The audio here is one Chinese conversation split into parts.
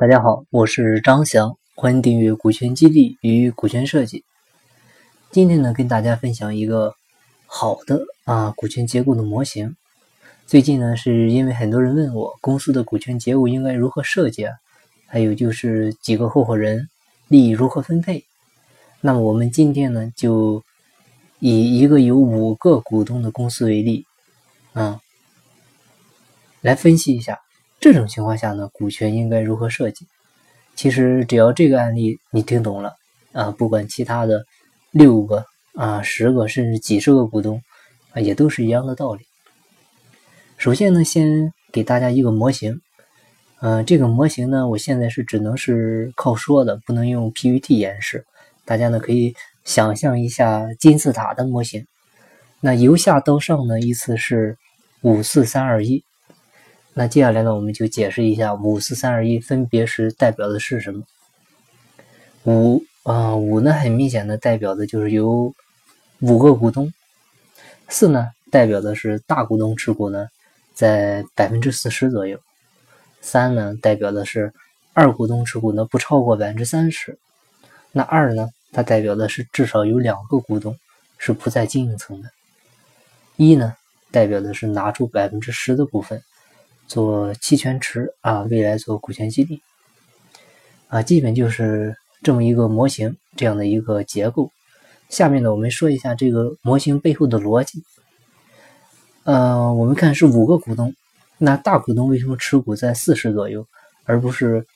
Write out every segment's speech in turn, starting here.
大家好，我是张翔，欢迎订阅股权激励与股权设计。今天呢，跟大家分享一个好的啊股权结构的模型。最近呢，是因为很多人问我公司的股权结构应该如何设计啊，还有就是几个合伙人利益如何分配。那么我们今天呢，就以一个有五个股东的公司为例啊，来分析一下。这种情况下呢，股权应该如何设计？其实只要这个案例你听懂了啊，不管其他的六个啊、十个甚至几十个股东啊，也都是一样的道理。首先呢，先给大家一个模型，嗯，这个模型呢，我现在是只能是靠说的，不能用 PPT 演示。大家呢可以想象一下金字塔的模型，那由下到上呢，依次是五四三二一。那接下来呢，我们就解释一下五四三二一分别是代表的是什么。五啊五呢，很明显的代表的就是有五个股东。四呢，代表的是大股东持股呢在百分之四十左右。三呢，代表的是二股东持股呢不超过百分之三十。那二呢，它代表的是至少有两个股东是不在经营层的。一呢，代表的是拿出百分之十的股份。做期权池啊，未来做股权激励啊，基本就是这么一个模型，这样的一个结构。下面呢，我们说一下这个模型背后的逻辑。呃，我们看是五个股东，那大股东为什么持股在四十左右，而不是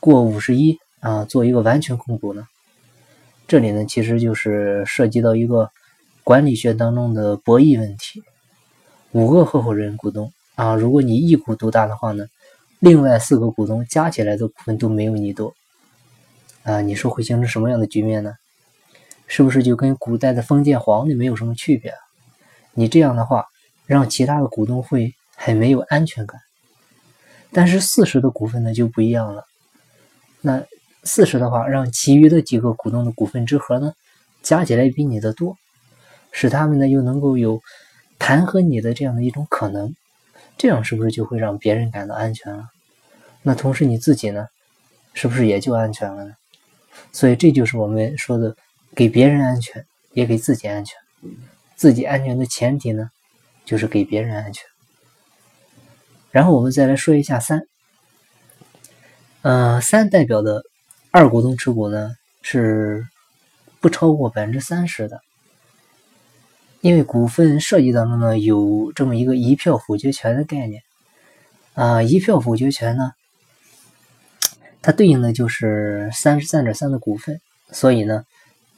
过五十一啊，做一个完全控股呢？这里呢，其实就是涉及到一个管理学当中的博弈问题。五个合伙人股东。啊，如果你一股独大的话呢，另外四个股东加起来的股份都没有你多，啊，你说会形成什么样的局面呢？是不是就跟古代的封建皇帝没有什么区别？你这样的话，让其他的股东会很没有安全感。但是四十的股份呢就不一样了，那四十的话，让其余的几个股东的股份之和呢加起来比你的多，使他们呢又能够有弹劾你的这样的一种可能。这样是不是就会让别人感到安全了？那同时你自己呢，是不是也就安全了呢？所以这就是我们说的，给别人安全，也给自己安全。自己安全的前提呢，就是给别人安全。然后我们再来说一下三，呃，三代表的二股东持股呢是不超过百分之三十的。因为股份设计当中呢有这么一个一票否决权的概念，啊，一票否决权呢，它对应的就是三十三点三的股份，所以呢，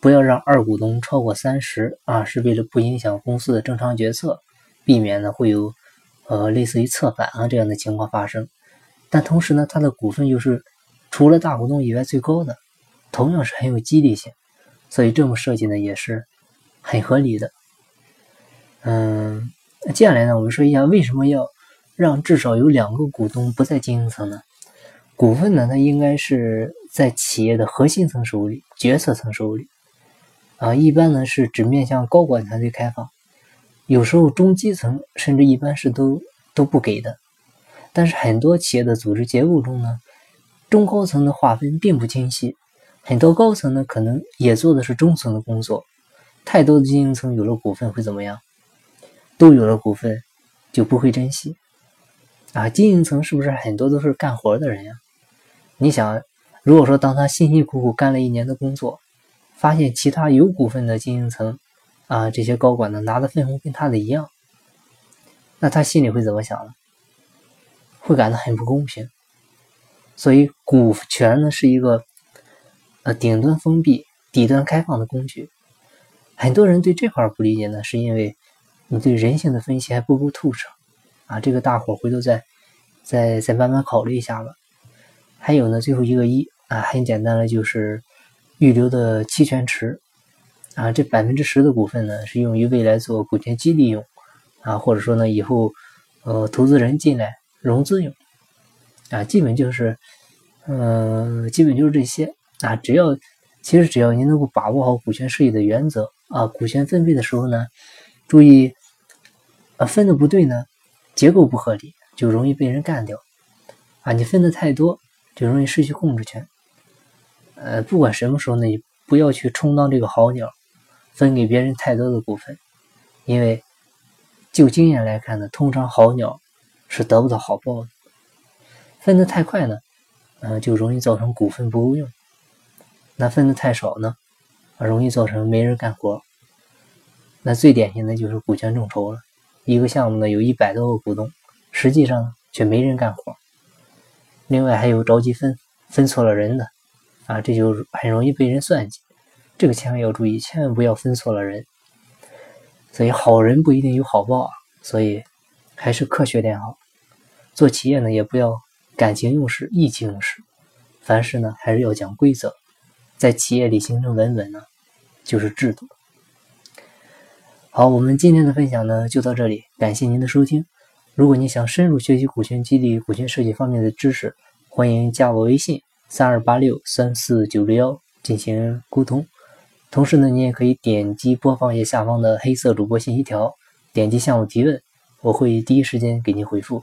不要让二股东超过三十啊，是为了不影响公司的正常决策，避免呢会有呃类似于策反啊这样的情况发生。但同时呢，它的股份又是除了大股东以外最高的，同样是很有激励性，所以这么设计呢也是很合理的。嗯，接下来呢，我们说一下为什么要让至少有两个股东不在经营层呢？股份呢，它应该是在企业的核心层手里、决策层手里啊。一般呢是只面向高管团队开放，有时候中基层甚至一般是都都不给的。但是很多企业的组织结构中呢，中高层的划分并不清晰，很多高层呢可能也做的是中层的工作。太多的经营层有了股份会怎么样？都有了股份，就不会珍惜啊！经营层是不是很多都是干活的人呀？你想，如果说当他辛辛苦苦干了一年的工作，发现其他有股份的经营层啊，这些高管呢拿的分红跟他的一样，那他心里会怎么想呢？会感到很不公平。所以，股权呢是一个呃顶端封闭、底端开放的工具。很多人对这块不理解呢，是因为。你对人性的分析还不够透彻啊！这个大伙回头再再再慢慢考虑一下吧。还有呢，最后一个一啊，很简单的就是预留的期权池啊，这百分之十的股份呢是用于未来做股权激励用啊，或者说呢以后呃投资人进来融资用啊，基本就是嗯，基本就是这些啊。只要其实只要您能够把握好股权设计的原则啊，股权分配的时候呢，注意。啊，分的不对呢，结构不合理，就容易被人干掉。啊，你分的太多，就容易失去控制权。呃，不管什么时候呢，你不要去充当这个好鸟，分给别人太多的股份，因为就经验来看呢，通常好鸟是得不到好报的。分的太快呢，嗯，就容易造成股份不够用；那分的太少呢，容易造成没人干活。那最典型的就是股权众筹了，一个项目呢有一百多个股东，实际上却没人干活。另外还有着急分分错了人的，啊，这就很容易被人算计。这个千万要注意，千万不要分错了人。所以好人不一定有好报啊，所以还是科学点好。做企业呢，也不要感情用事、意气用事，凡事呢还是要讲规则，在企业里形成稳稳呢，就是制度。好，我们今天的分享呢就到这里，感谢您的收听。如果你想深入学习股权激励、股权设计方面的知识，欢迎加我微信三二八六三四九六幺进行沟通。同时呢，你也可以点击播放页下方的黑色主播信息条，点击向我提问，我会第一时间给您回复。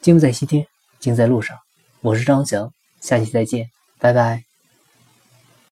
精在西天，精在路上，我是张翔，下期再见，拜拜。